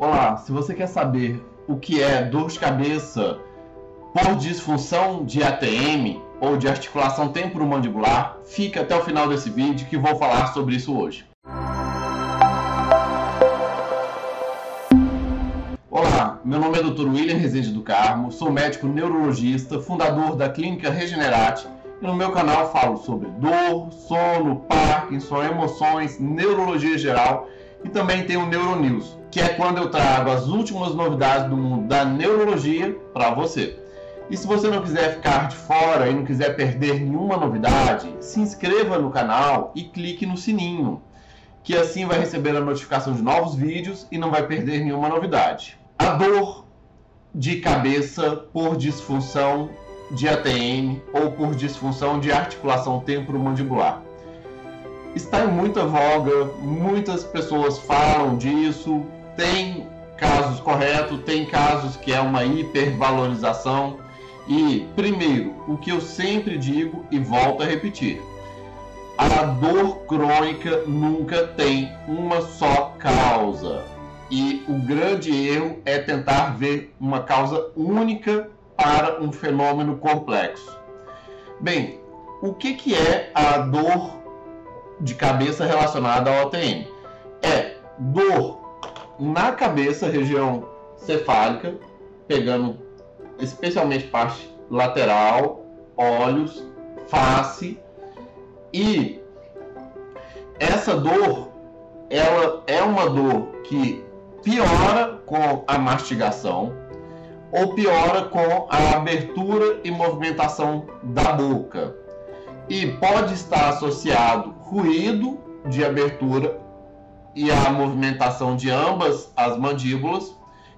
Olá, se você quer saber o que é dor de cabeça por disfunção de ATM ou de articulação temporomandibular, fica até o final desse vídeo que vou falar sobre isso hoje. Olá, meu nome é Dr. William Rezende do Carmo, sou médico neurologista, fundador da Clínica Regenerate e no meu canal falo sobre dor, sono, Parkinson, emoções, neurologia geral e também tem o Neuronews, que é quando eu trago as últimas novidades do mundo da neurologia para você. E se você não quiser ficar de fora e não quiser perder nenhuma novidade, se inscreva no canal e clique no sininho, que assim vai receber a notificação de novos vídeos e não vai perder nenhuma novidade. A dor de cabeça por disfunção de ATM ou por disfunção de articulação temporomandibular está em muita voga, muitas pessoas falam disso, tem casos corretos, tem casos que é uma hipervalorização. E, primeiro, o que eu sempre digo e volto a repetir: a dor crônica nunca tem uma só causa. E o grande erro é tentar ver uma causa única para um fenômeno complexo. Bem, o que, que é a dor de cabeça relacionada ao ATM. É dor na cabeça, região cefálica, pegando especialmente parte lateral, olhos, face. E essa dor ela é uma dor que piora com a mastigação ou piora com a abertura e movimentação da boca. E pode estar associado ruído de abertura e a movimentação de ambas as mandíbulas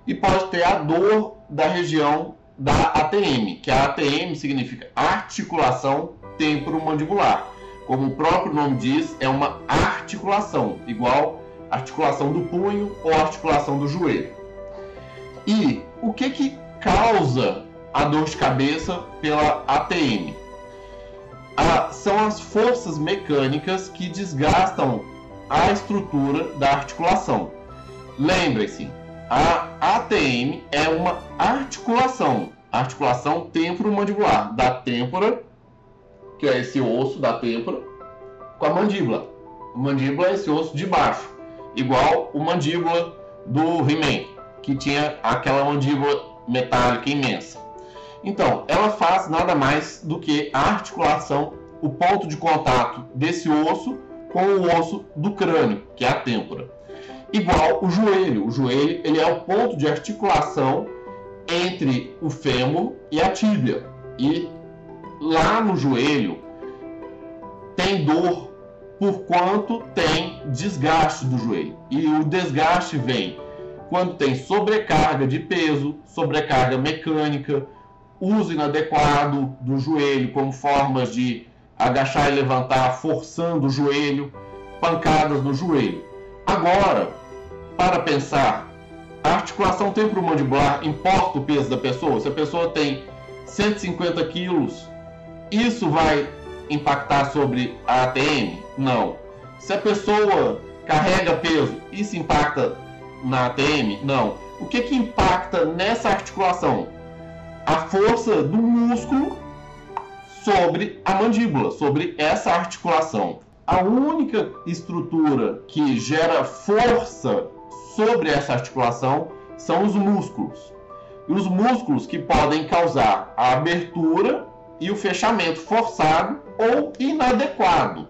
e pode ter a dor da região da ATM, que a ATM significa articulação temporomandibular. Como o próprio nome diz, é uma articulação, igual articulação do punho ou articulação do joelho. E o que que causa a dor de cabeça pela ATM? a, são as forças mecânicas que desgastam a estrutura da articulação. Lembre-se, a ATM é uma articulação, articulação temporomandibular, da têmpora, que é esse osso da têmpora, com a mandíbula. A mandíbula é esse osso de baixo, igual o mandíbula do He-Man, que tinha aquela mandíbula metálica imensa. Então, ela faz nada mais do que a articulação, o ponto de contato desse osso com o osso do crânio, que é a têmpora. Igual o joelho. O joelho ele é o ponto de articulação entre o fêmur e a tíbia. E lá no joelho tem dor por quanto tem desgaste do joelho. E o desgaste vem quando tem sobrecarga de peso, sobrecarga mecânica, uso inadequado do joelho como formas de agachar e levantar, forçando o joelho, pancadas no joelho. Agora, para pensar, a articulação temporomandibular importa o peso da pessoa? Se a pessoa tem 150 quilos, isso vai impactar sobre a ATM? Não. Se a pessoa carrega peso, isso impacta na ATM? Não. O que, que impacta nessa articulação? a força do músculo sobre a mandíbula, sobre essa articulação. A única estrutura que gera força sobre essa articulação são os músculos. E os músculos que podem causar a abertura e o fechamento forçado ou inadequado,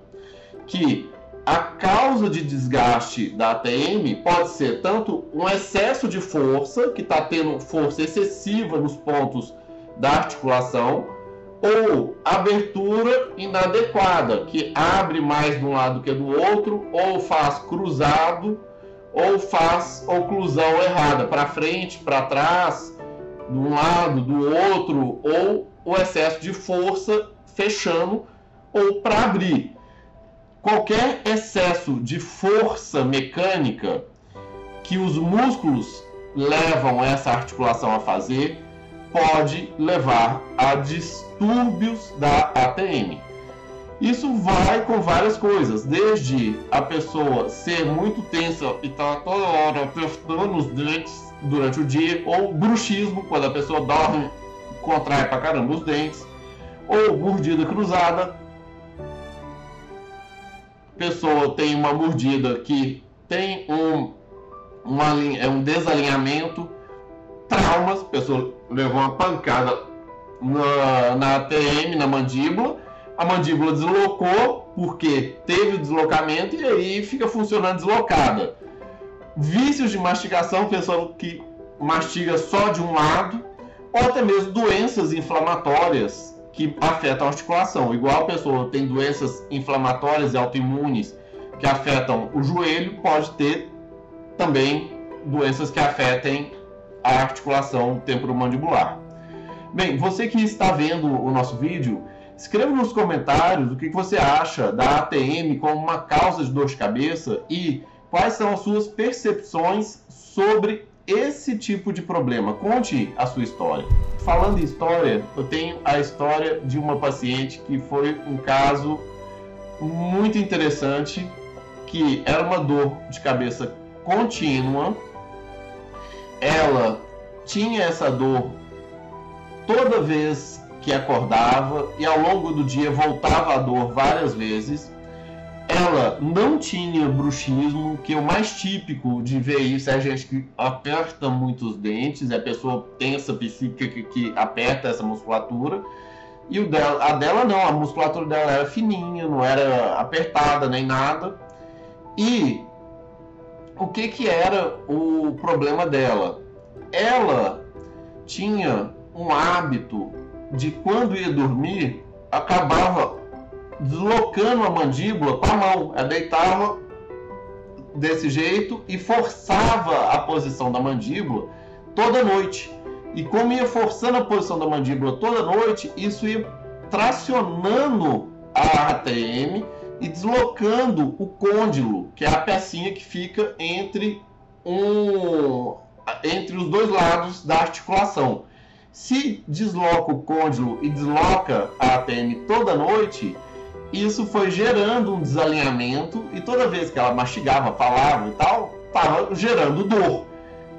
que a causa de desgaste da ATM pode ser tanto um excesso de força, que está tendo força excessiva nos pontos da articulação, ou abertura inadequada, que abre mais de um lado que do outro, ou faz cruzado, ou faz oclusão errada, para frente, para trás, de um lado, do outro, ou o excesso de força fechando ou para abrir. Qualquer excesso de força mecânica que os músculos levam essa articulação a fazer pode levar a distúrbios da ATM. Isso vai com várias coisas, desde a pessoa ser muito tensa e estar tá toda hora apertando os dentes durante o dia, ou bruxismo, quando a pessoa dorme, contrai pra caramba os dentes, ou mordida cruzada. Pessoa tem uma mordida que tem um, um, é um desalinhamento, traumas, pessoa levou uma pancada na, na ATM, na mandíbula, a mandíbula deslocou porque teve o deslocamento e aí fica funcionando deslocada. Vícios de mastigação, pessoa que mastiga só de um lado, ou até mesmo doenças inflamatórias que afetam a articulação. Igual a pessoa tem doenças inflamatórias e autoimunes que afetam o joelho, pode ter também doenças que afetem a articulação temporomandibular. Bem, você que está vendo o nosso vídeo, escreva nos comentários o que você acha da ATM como uma causa de dor de cabeça e quais são as suas percepções sobre esse tipo de problema. Conte a sua história. Falando em história, eu tenho a história de uma paciente que foi um caso muito interessante, que era uma dor de cabeça contínua. Ela tinha essa dor toda vez que acordava e ao longo do dia voltava a dor várias vezes. Ela não tinha bruxismo, que é o mais típico de ver isso é a gente que aperta muito os dentes, é a pessoa tensa psíquica que, que aperta essa musculatura. E o dela, a dela não, a musculatura dela era fininha, não era apertada nem nada. E o que que era o problema dela? Ela tinha um hábito de quando ia dormir, acabava deslocando a mandíbula com a mão. Ela deitava desse jeito e forçava a posição da mandíbula toda noite. E como ia forçando a posição da mandíbula toda noite, isso ia tracionando a ATM e deslocando o côndilo, que é a pecinha que fica entre um entre os dois lados da articulação. Se desloca o côndilo e desloca a ATM toda noite, isso foi gerando um desalinhamento e toda vez que ela mastigava, falava e tal, estava gerando dor.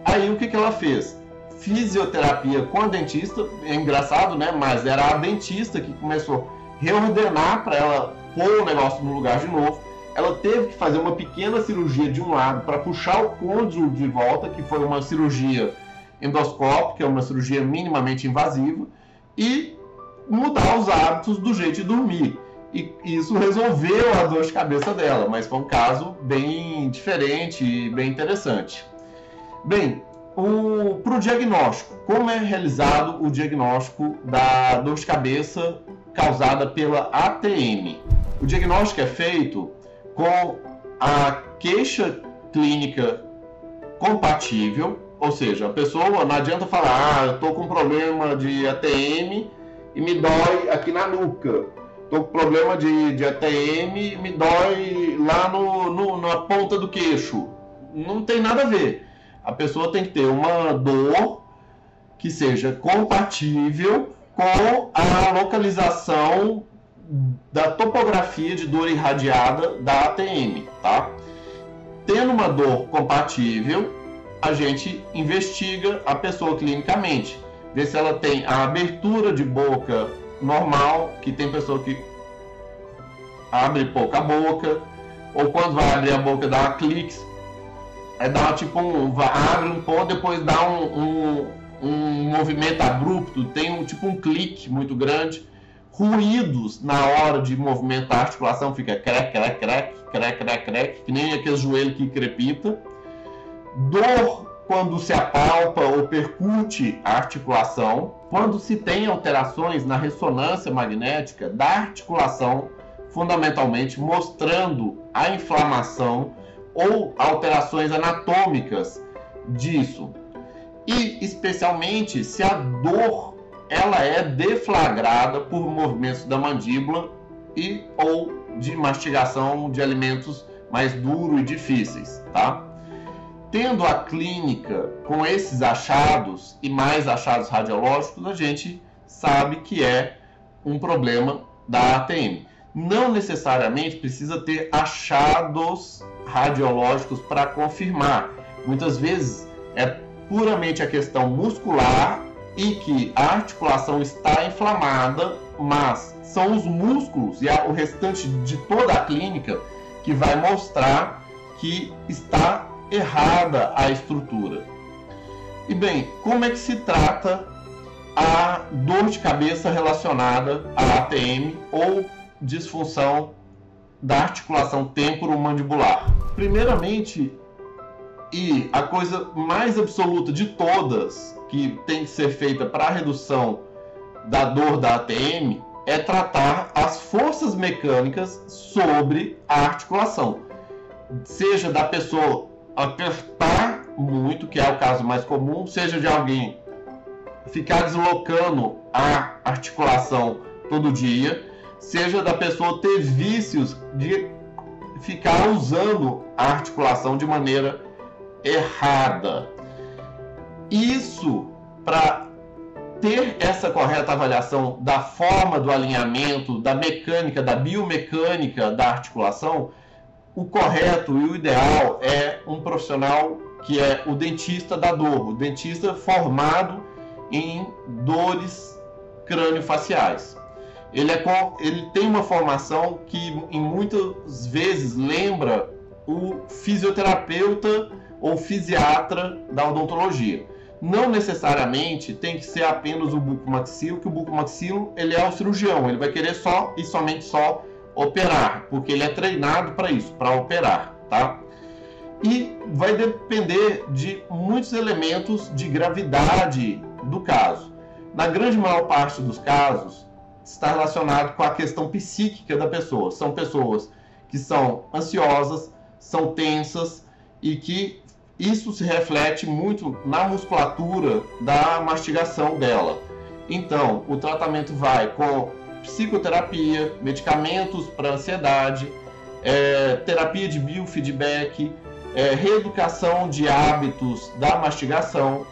Aí o que, que ela fez? Fisioterapia com a dentista, é engraçado, né? Mas era a dentista que começou reordenar para ela pôr o negócio no lugar de novo. Ela teve que fazer uma pequena cirurgia de um lado para puxar o côndilo de volta, que foi uma cirurgia endoscópica, é uma cirurgia minimamente invasiva, e mudar os hábitos do jeito de dormir. E isso resolveu a dor de cabeça dela, mas foi um caso bem diferente e bem interessante. Bem, para o diagnóstico, como é realizado o diagnóstico da dor de cabeça causada pela ATM? O diagnóstico é feito com a queixa clínica compatível ou seja, a pessoa não adianta falar, ah, eu tô com problema de ATM e me dói aqui na nuca. Tô com problema de, de ATM e me dói lá no, no, na ponta do queixo. Não tem nada a ver. A pessoa tem que ter uma dor que seja compatível com a localização da topografia de dor irradiada da ATM, tá? Tendo uma dor compatível, a gente investiga a pessoa clinicamente, vê se ela tem a abertura de boca normal, que tem pessoa que abre pouca boca, ou quando vai abrir a boca dá cliques, é dar tipo um, abre um pouco, depois dá um, um, um movimento abrupto, tem um tipo um clique muito grande, ruídos na hora de movimentar a articulação, fica crec, crec, crec, crec, crec, crec, que nem aquele joelho que crepita. Dor quando se apalpa ou percute a articulação, quando se tem alterações na ressonância magnética da articulação, fundamentalmente mostrando a inflamação ou alterações anatômicas disso. E especialmente se a dor ela é deflagrada por movimentos da mandíbula e ou de mastigação de alimentos mais duros e difíceis, tá? tendo a clínica com esses achados e mais achados radiológicos, a gente sabe que é um problema da ATM. Não necessariamente precisa ter achados radiológicos para confirmar. Muitas vezes é puramente a questão muscular e que a articulação está inflamada, mas são os músculos e o restante de toda a clínica que vai mostrar que está errada a estrutura. E bem, como é que se trata a dor de cabeça relacionada à ATM ou disfunção da articulação temporomandibular? Primeiramente, e a coisa mais absoluta de todas que tem que ser feita para a redução da dor da ATM é tratar as forças mecânicas sobre a articulação. Seja da pessoa apertar muito, que é o caso mais comum, seja de alguém ficar deslocando a articulação todo dia, seja da pessoa ter vícios de ficar usando a articulação de maneira errada. Isso para ter essa correta avaliação da forma do alinhamento, da mecânica, da biomecânica da articulação, o correto e o ideal é um profissional que é o dentista da dor, o dentista formado em dores crânio-faciais. Ele, é, ele tem uma formação que em muitas vezes lembra o fisioterapeuta ou fisiatra da odontologia não necessariamente tem que ser apenas o bucomaxilo, que o bucomaxilo ele é o cirurgião, ele vai querer só e somente só operar, porque ele é treinado para isso, para operar, tá? E vai depender de muitos elementos de gravidade do caso. Na grande maior parte dos casos, está relacionado com a questão psíquica da pessoa. São pessoas que são ansiosas, são tensas e que isso se reflete muito na musculatura da mastigação dela. Então, o tratamento vai com psicoterapia, medicamentos para ansiedade, é, terapia de biofeedback, é, reeducação de hábitos da mastigação,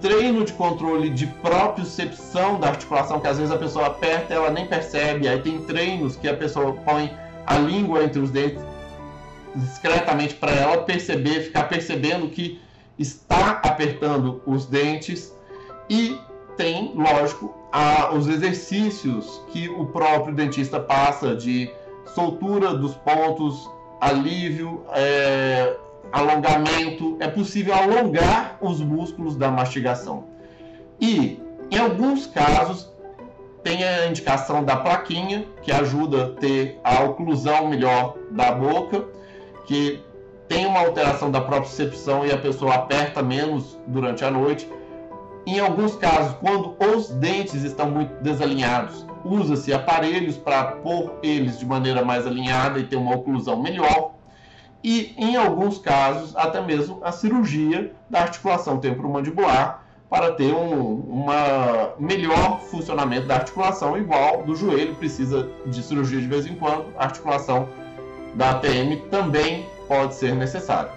treino de controle de propriocepção da articulação, que às vezes a pessoa aperta ela nem percebe, aí tem treinos que a pessoa põe a língua entre os dentes discretamente para ela perceber, ficar percebendo que está apertando os dentes. E tem, lógico, a, os exercícios que o próprio dentista passa de soltura dos pontos, alívio, é, alongamento. É possível alongar os músculos da mastigação. E, em alguns casos, tem a indicação da plaquinha, que ajuda a ter a oclusão melhor da boca que tem uma alteração da propriocepção e a pessoa aperta menos durante a noite. Em alguns casos, quando os dentes estão muito desalinhados, usa-se aparelhos para pôr eles de maneira mais alinhada e ter uma oclusão melhor. E em alguns casos, até mesmo a cirurgia da articulação temporomandibular para ter um uma melhor funcionamento da articulação, igual do joelho, precisa de cirurgia de vez em quando, a articulação da ATM também pode ser necessário.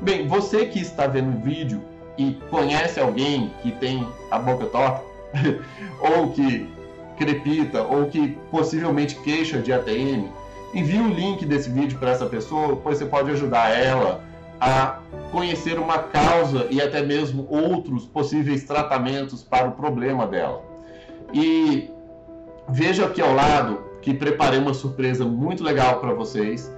Bem, você que está vendo o vídeo e conhece alguém que tem a boca torta, ou que crepita, ou que possivelmente queixa de ATM, envie o link desse vídeo para essa pessoa, pois você pode ajudar ela a conhecer uma causa e até mesmo outros possíveis tratamentos para o problema dela. E veja aqui ao lado que preparei uma surpresa muito legal para vocês.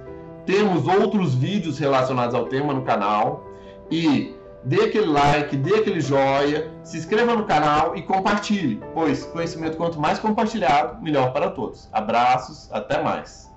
Temos outros vídeos relacionados ao tema no canal e dê aquele like, dê aquele joia, se inscreva no canal e compartilhe, pois conhecimento quanto mais compartilhado, melhor para todos. Abraços, até mais.